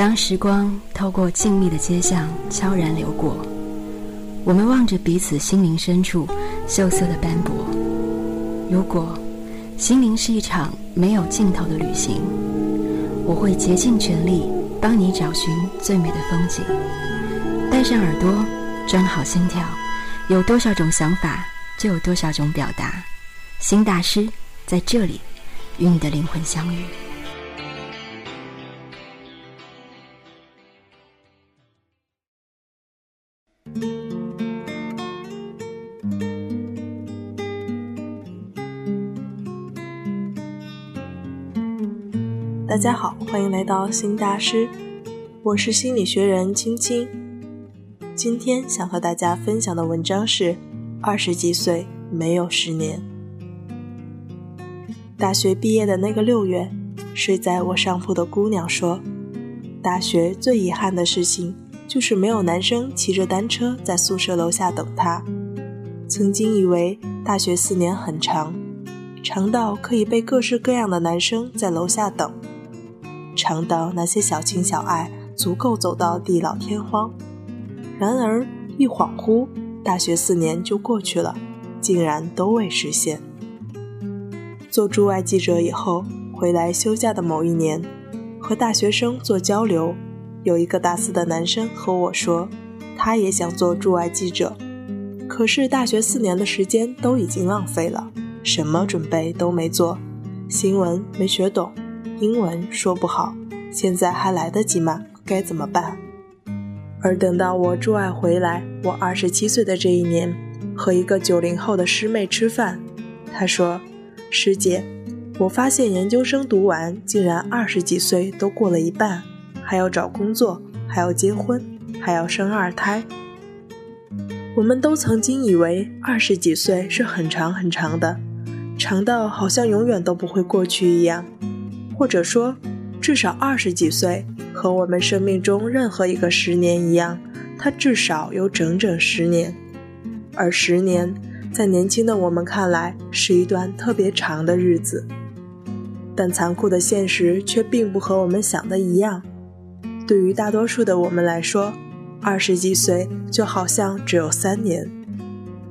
当时光透过静谧的街巷悄然流过，我们望着彼此心灵深处锈色的斑驳。如果心灵是一场没有尽头的旅行，我会竭尽全力帮你找寻最美的风景。带上耳朵，装好心跳，有多少种想法，就有多少种表达。新大师在这里，与你的灵魂相遇。大家好，欢迎来到新大师，我是心理学人青青。今天想和大家分享的文章是：二十几岁没有十年。大学毕业的那个六月，睡在我上铺的姑娘说，大学最遗憾的事情就是没有男生骑着单车在宿舍楼下等她。曾经以为大学四年很长，长到可以被各式各样的男生在楼下等。长到那些小情小爱，足够走到地老天荒。然而一恍惚，大学四年就过去了，竟然都未实现。做驻外记者以后，回来休假的某一年，和大学生做交流，有一个大四的男生和我说，他也想做驻外记者，可是大学四年的时间都已经浪费了，什么准备都没做，新闻没学懂。英文说不好，现在还来得及吗？该怎么办？而等到我驻外回来，我二十七岁的这一年，和一个九零后的师妹吃饭，她说：“师姐，我发现研究生读完，竟然二十几岁都过了一半，还要找工作，还要结婚，还要生二胎。我们都曾经以为二十几岁是很长很长的，长到好像永远都不会过去一样。”或者说，至少二十几岁，和我们生命中任何一个十年一样，它至少有整整十年。而十年，在年轻的我们看来，是一段特别长的日子。但残酷的现实却并不和我们想的一样。对于大多数的我们来说，二十几岁就好像只有三年。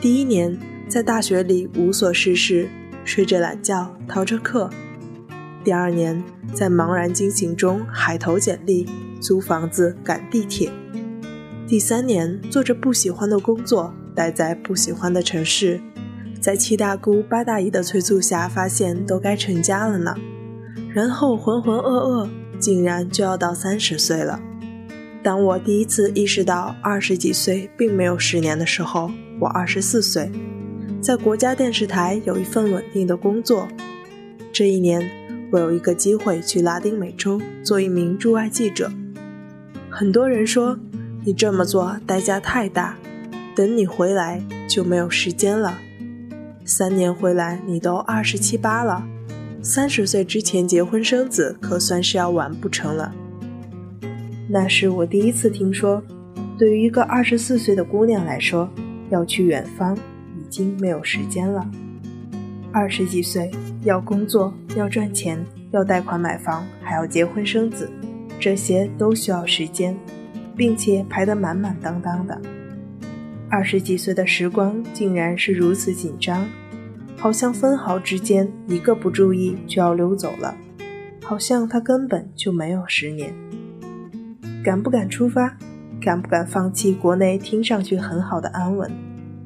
第一年，在大学里无所事事，睡着懒觉，逃着课。第二年，在茫然惊醒中海投简历、租房子、赶地铁；第三年，做着不喜欢的工作，待在不喜欢的城市，在七大姑八大姨的催促下，发现都该成家了呢。然后浑浑噩噩，竟然就要到三十岁了。当我第一次意识到二十几岁并没有十年的时候，我二十四岁，在国家电视台有一份稳定的工作。这一年。我有一个机会去拉丁美洲做一名驻外记者。很多人说你这么做代价太大，等你回来就没有时间了。三年回来你都二十七八了，三十岁之前结婚生子可算是要完不成了。那是我第一次听说，对于一个二十四岁的姑娘来说，要去远方已经没有时间了。二十几岁要工作，要赚钱，要贷款买房，还要结婚生子，这些都需要时间，并且排得满满当当的。二十几岁的时光竟然是如此紧张，好像分毫之间一个不注意就要溜走了，好像他根本就没有十年。敢不敢出发？敢不敢放弃国内听上去很好的安稳？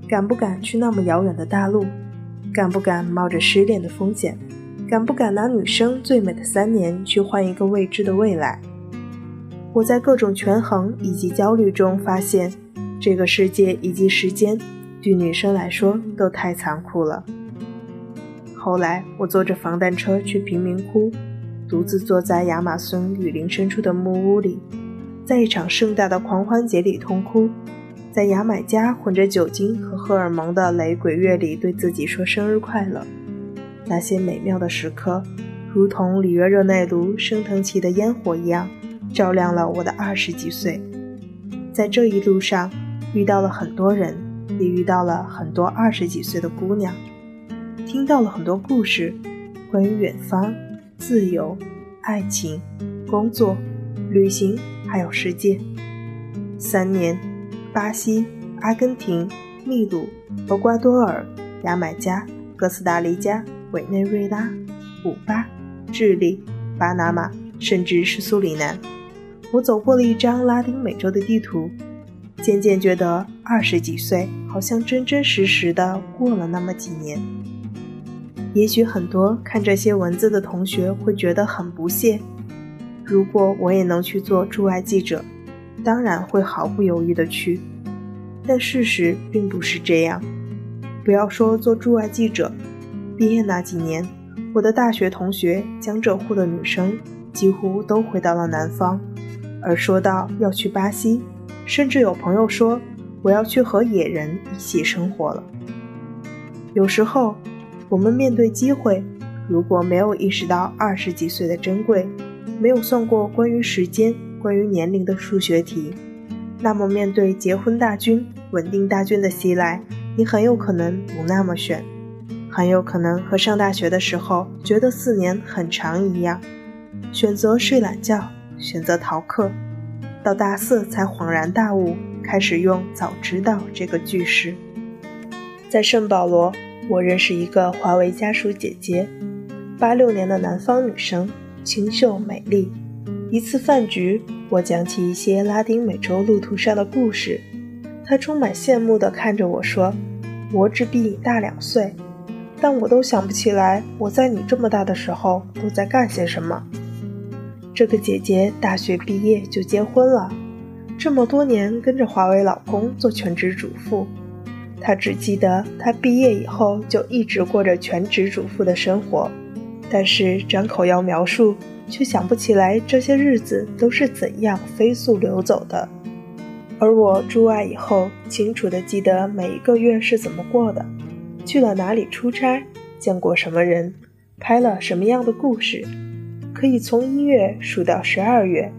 敢不敢去那么遥远的大陆？敢不敢冒着失恋的风险？敢不敢拿女生最美的三年去换一个未知的未来？我在各种权衡以及焦虑中发现，这个世界以及时间对女生来说都太残酷了。后来，我坐着防弹车去贫民窟，独自坐在亚马逊雨林深处的木屋里，在一场盛大的狂欢节里痛哭。在牙买加混着酒精和荷尔蒙的雷鬼乐里，对自己说生日快乐。那些美妙的时刻，如同里约热内卢升腾起的烟火一样，照亮了我的二十几岁。在这一路上，遇到了很多人，也遇到了很多二十几岁的姑娘，听到了很多故事，关于远方、自由、爱情、工作、旅行还有世界。三年，巴西、阿根廷、秘鲁、厄瓜多尔、牙买加、哥斯达黎加、委内瑞拉、古巴、智利、巴拿马，甚至是苏里南。我走过了一张拉丁美洲的地图，渐渐觉得二十几岁好像真真实实的过了那么几年。也许很多看这些文字的同学会觉得很不屑，如果我也能去做驻外记者，当然会毫不犹豫的去。但事实并不是这样。不要说做驻外记者，毕业那几年，我的大学同学江浙沪的女生几乎都回到了南方。而说到要去巴西，甚至有朋友说我要去和野人一起生活了。有时候，我们面对机会，如果没有意识到二十几岁的珍贵，没有算过关于时间、关于年龄的数学题，那么面对结婚大军、稳定大军的袭来，你很有可能不那么选，很有可能和上大学的时候觉得四年很长一样，选择睡懒觉。选择逃课，到大四才恍然大悟，开始用“早知道”这个句式。在圣保罗，我认识一个华为家属姐姐，八六年的南方女生，清秀美丽。一次饭局，我讲起一些拉丁美洲路途上的故事，她充满羡慕地看着我说：“我只比你大两岁，但我都想不起来我在你这么大的时候都在干些什么。”这个姐姐大学毕业就结婚了，这么多年跟着华为老公做全职主妇，他只记得他毕业以后就一直过着全职主妇的生活，但是张口要描述，却想不起来这些日子都是怎样飞速流走的。而我驻外以后，清楚地记得每一个月是怎么过的，去了哪里出差，见过什么人，拍了什么样的故事。可以从一月数到十二月，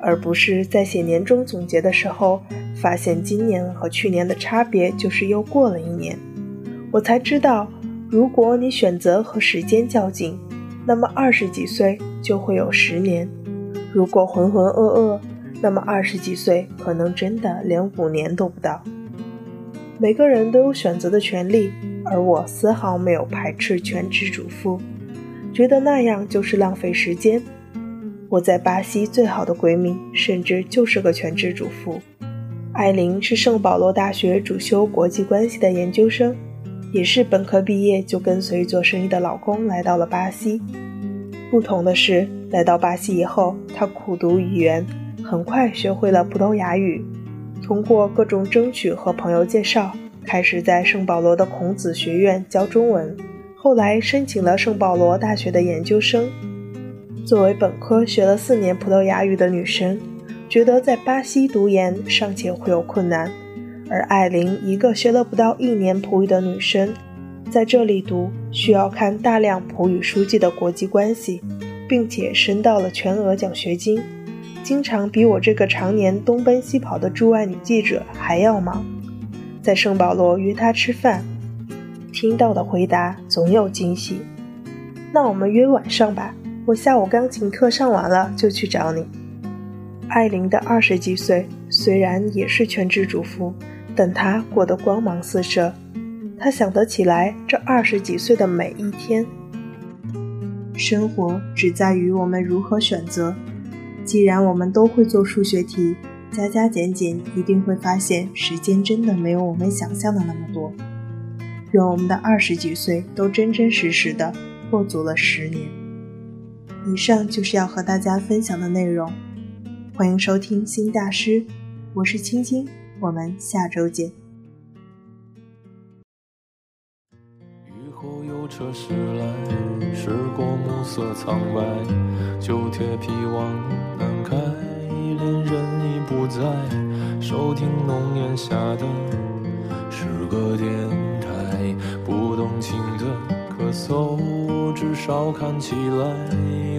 而不是在写年终总结的时候发现今年和去年的差别就是又过了一年。我才知道，如果你选择和时间较劲，那么二十几岁就会有十年；如果浑浑噩噩，那么二十几岁可能真的连五年都不到。每个人都有选择的权利，而我丝毫没有排斥全职主妇。觉得那样就是浪费时间。我在巴西最好的闺蜜，甚至就是个全职主妇。艾琳是圣保罗大学主修国际关系的研究生，也是本科毕业就跟随做生意的老公来到了巴西。不同的是，来到巴西以后，她苦读语言，很快学会了葡萄牙语。通过各种争取和朋友介绍，开始在圣保罗的孔子学院教中文。后来申请了圣保罗大学的研究生。作为本科学了四年葡萄牙语的女生，觉得在巴西读研尚且会有困难，而艾琳一个学了不到一年葡语的女生，在这里读需要看大量葡语书籍的国际关系，并且申到了全额奖学金，经常比我这个常年东奔西跑的驻外女记者还要忙。在圣保罗约她吃饭。听到的回答总有惊喜。那我们约晚上吧，我下午钢琴课上完了就去找你。艾琳的二十几岁虽然也是全职主妇，但她过得光芒四射。她想得起来这二十几岁的每一天。生活只在于我们如何选择。既然我们都会做数学题，加加减减一定会发现时间真的没有我们想象的那么多。愿我们的二十几岁都真真实实的过足了十年。以上就是要和大家分享的内容，欢迎收听新大师，我是青青，我们下周见。雨后有车驶来，驶过暮色苍白，旧铁皮往南开，恋人已不在，收听浓烟下的诗歌电台。不动情的咳嗽，至少看起来